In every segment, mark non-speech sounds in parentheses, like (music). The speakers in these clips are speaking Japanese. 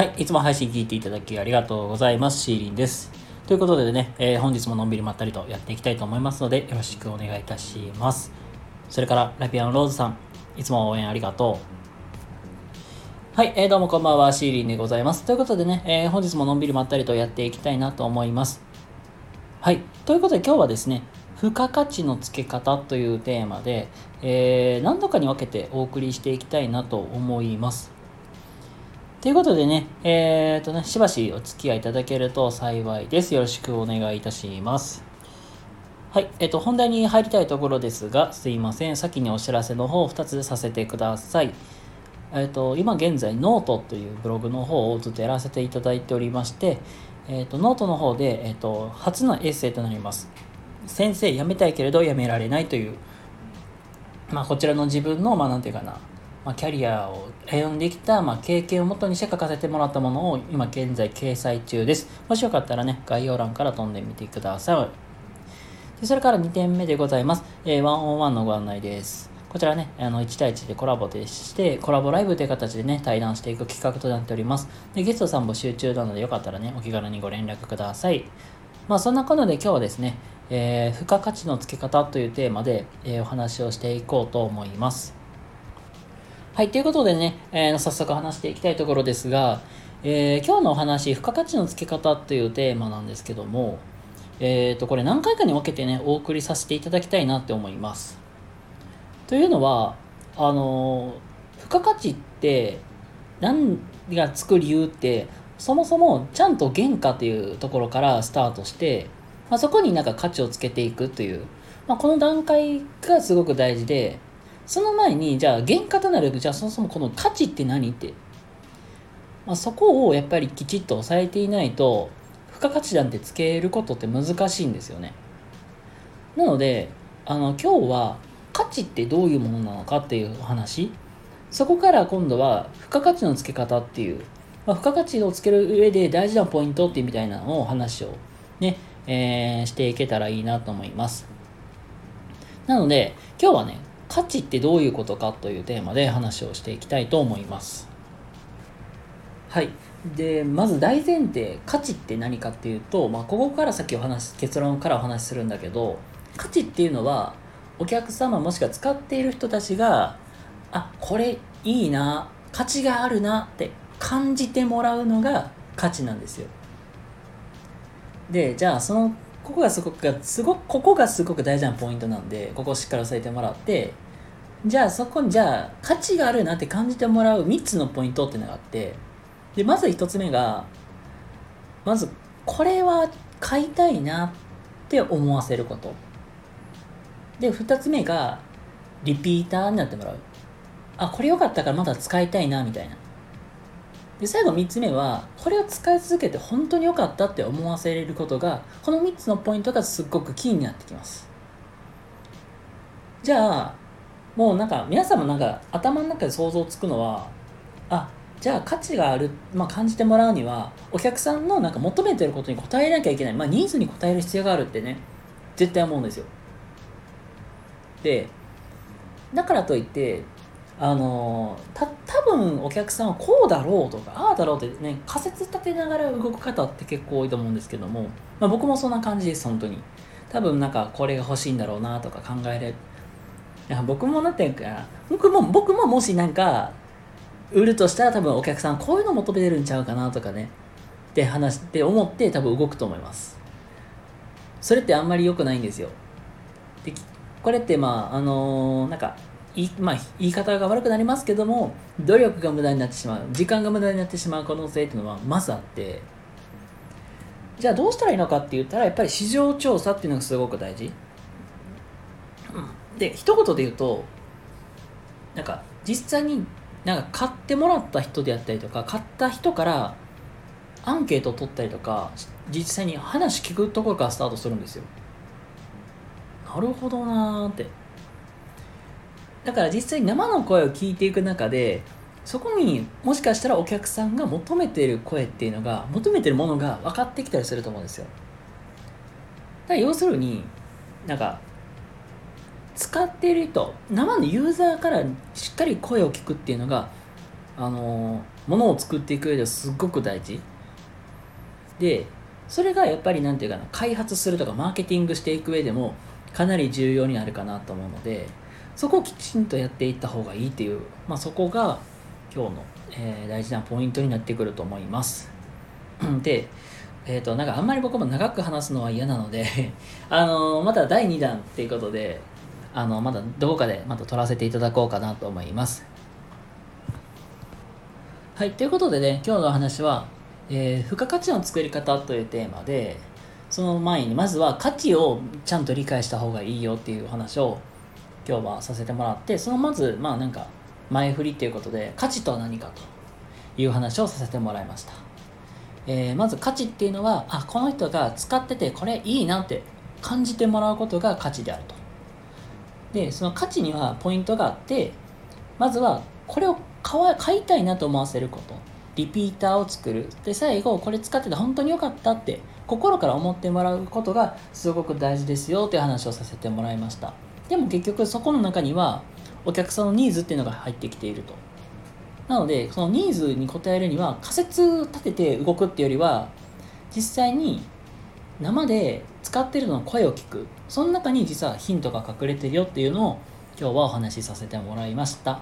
はい、いつも配信聞いていただきありがとうございます。シーリンです。ということでね、えー本日ものんびりまったりとやっていきたいと思いますので、よろしくお願いいたします。それから、ラピアンローズさん、いつも応援ありがとう。はい、えーどうもこんばんは、シーリンでございます。ということでね、えー本日ものんびりまったりとやっていきたいなと思います。はい、ということで今日はですね、付加価値の付け方というテーマで、えー何度かに分けてお送りしていきたいなと思います。ということでね、えー、とね、しばしお付き合いいただけると幸いです。よろしくお願いいたします。はい、えっ、と、本題に入りたいところですが、すいません。先にお知らせの方を2つさせてください。えっ、と、今現在、ノートというブログの方をずっとやらせていただいておりまして、えっ、と、ノートの方で、えっ、と、初のエッセイとなります。先生辞めたいけれど辞められないという、まあ、こちらの自分の、まあ、なんていうかな、まあ、キャリアを歩んできた、まあ、経験をもとにして書かせてもらったものを今現在掲載中です。もしよかったらね、概要欄から飛んでみてください。でそれから2点目でございます。えー、ワンオンワンのご案内です。こちらね、あの1対1でコラボでして、コラボライブという形でね、対談していく企画となっております。で、ゲストさん募集中なのでよかったらね、お気軽にご連絡ください。まあそんなことで今日はですね、えー付加価値の付け方というテーマで、えーお話をしていこうと思います。はい、ということでね、えー早速話していきたいところですが、えー今日のお話、付加価値の付け方というテーマなんですけども、えー、とこれ何回かに分けてね、お送りさせていただきたいなって思います。というのは、あのー付加価値って何がつく理由ってそもそもちゃんと原価というところからスタートして、まあ、そこになんか価値をつけていくという、まあ、この段階がすごく大事でその前にじゃあ原価となるじゃあそもそもこの価値って何って、まあ、そこをやっぱりきちっと押さえていないと付加価値なんてつけることって難しいんですよね。なのであの今日は価値ってどういうものなのかっていう話。そこから今度は付加価値の付け方っていう、まあ、付加価値をつける上で大事なポイントっていうみたいなのを話をね、えーしていけたらいいなと思います。なので今日はね、価値ってどういうことかというテーマで話をしていきたいと思います。はい。で、まず大前提、価値って何かっていうと、まあ、ここから先お話、結論からお話しするんだけど、価値っていうのは、お客様もしくは使っている人たちが、あこれいいな価値があるなって感じてもらうのが価値なんですよでじゃあそのここがすごくすごここがすごく大事なポイントなんでここをしっかり押さえてもらってじゃあそこにじゃあ価値があるなって感じてもらう3つのポイントっていうのがあってでまず1つ目がまずこれは買いたいなって思わせること。で2つ目がリピーターになってもらう。あこれ良かったからまだ使いたいなみたいな。で最後3つ目はこれを使い続けて本当に良かったって思わせれることがこの3つのポイントがすっごくキーになってきます。じゃあもうなんか皆さんもなんか頭の中で想像つくのはあじゃあ価値がある、まあ、感じてもらうにはお客さんのなんか求めてることに応えなきゃいけない、まあ、ニーズに応える必要があるってね絶対思うんですよ。でだからといってあのた多分お客さんはこうだろうとかああだろうってね仮説立てながら動く方って結構多いと思うんですけども、まあ、僕もそんな感じです本当に。多分なんかこれが欲しいんだろうなとか考えれいや僕もなんていうか僕も僕ももしなんか売るとしたら多分お客さんこういうの求めてるんちゃうかなとかねって話って思って多分動くと思います。それってあんまり良くないんですよ。でこれってまああのーなんかいまあ、言い方が悪くなりますけども努力が無駄になってしまう。時間が無駄になってしまう可能性っていうのはまずあって。じゃあどうしたらいいのかって言ったらやっぱり市場調査っていうのがすごく大事、で一言で言うとなんか実際になんか買ってもらった人であったりとか買った人からアンケートを取ったりとか実際に話聞くところからスタートするんですよ。なるほどなーって。だから実際生の声を聞いていく中でそこにもしかしたらお客さんが求めている声っていうのが求めてるものが分かってきたりすると思うんですよ。だ要するになんか使っている人生のユーザーからしっかり声を聞くっていうのがあのものを作っていく上ではすっごく大事。でそれがやっぱりなんていうかな開発するとかマーケティングしていく上でもかなり重要になるかなと思うのでそこをきちんとやっていった方がいいっていう、まあ、そこが今日の、えー、大事なポイントになってくると思います。(clears throat) でえっ、ー、となんかあんまり僕も長く話すのは嫌なので (laughs) あのまた第2弾っていうことであのまだどこかでまた撮らせていただこうかなと思います。はいということでね今日の話は、えー、付加価値の作り方というテーマでその前にまずは価値をちゃんと理解した方がいいよっていう話を今日はさせてもらってそのまずまあなんか前振りっていうことで価値とは何かという話をさせてもらいました、えー、まず価値っていうのはあこの人が使っててこれいいなって感じてもらうことが価値であると。でその価値にはポイントがあってまずはこれを買いたいなと思わせること。リピーターを作る。で最後これ使ってて本当に良かったって心から思ってもらうことがすごく大事ですよっていう話をさせてもらいました。でも結局そこの中にはお客さんのニーズっていうのが入ってきていると。なのでそのニーズに応えるには仮説立てて動くっていうよりは実際に生で使ってるの声を聞く。その中に実はヒントが隠れてるよっていうのを今日はお話しさせてもらいました。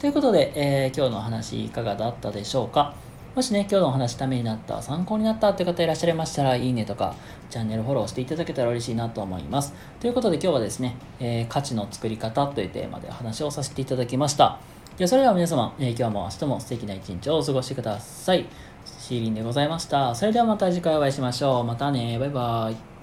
ということで、えー、今日のお話いかがだったでしょうか？もしね、今日のお話ためになった、参考になったって方いらっしゃいましたら、いいねとか、チャンネルフォローしていただけたら嬉しいなと思います。ということで今日はですね、えー、価値の作り方というテーマでお話をさせていただきました。ではそれでは皆様、えー、今日も明日も素敵な一日をお過ごしください。シーリンでございました。それではまた次回お会いしましょう。またね。バイバイ。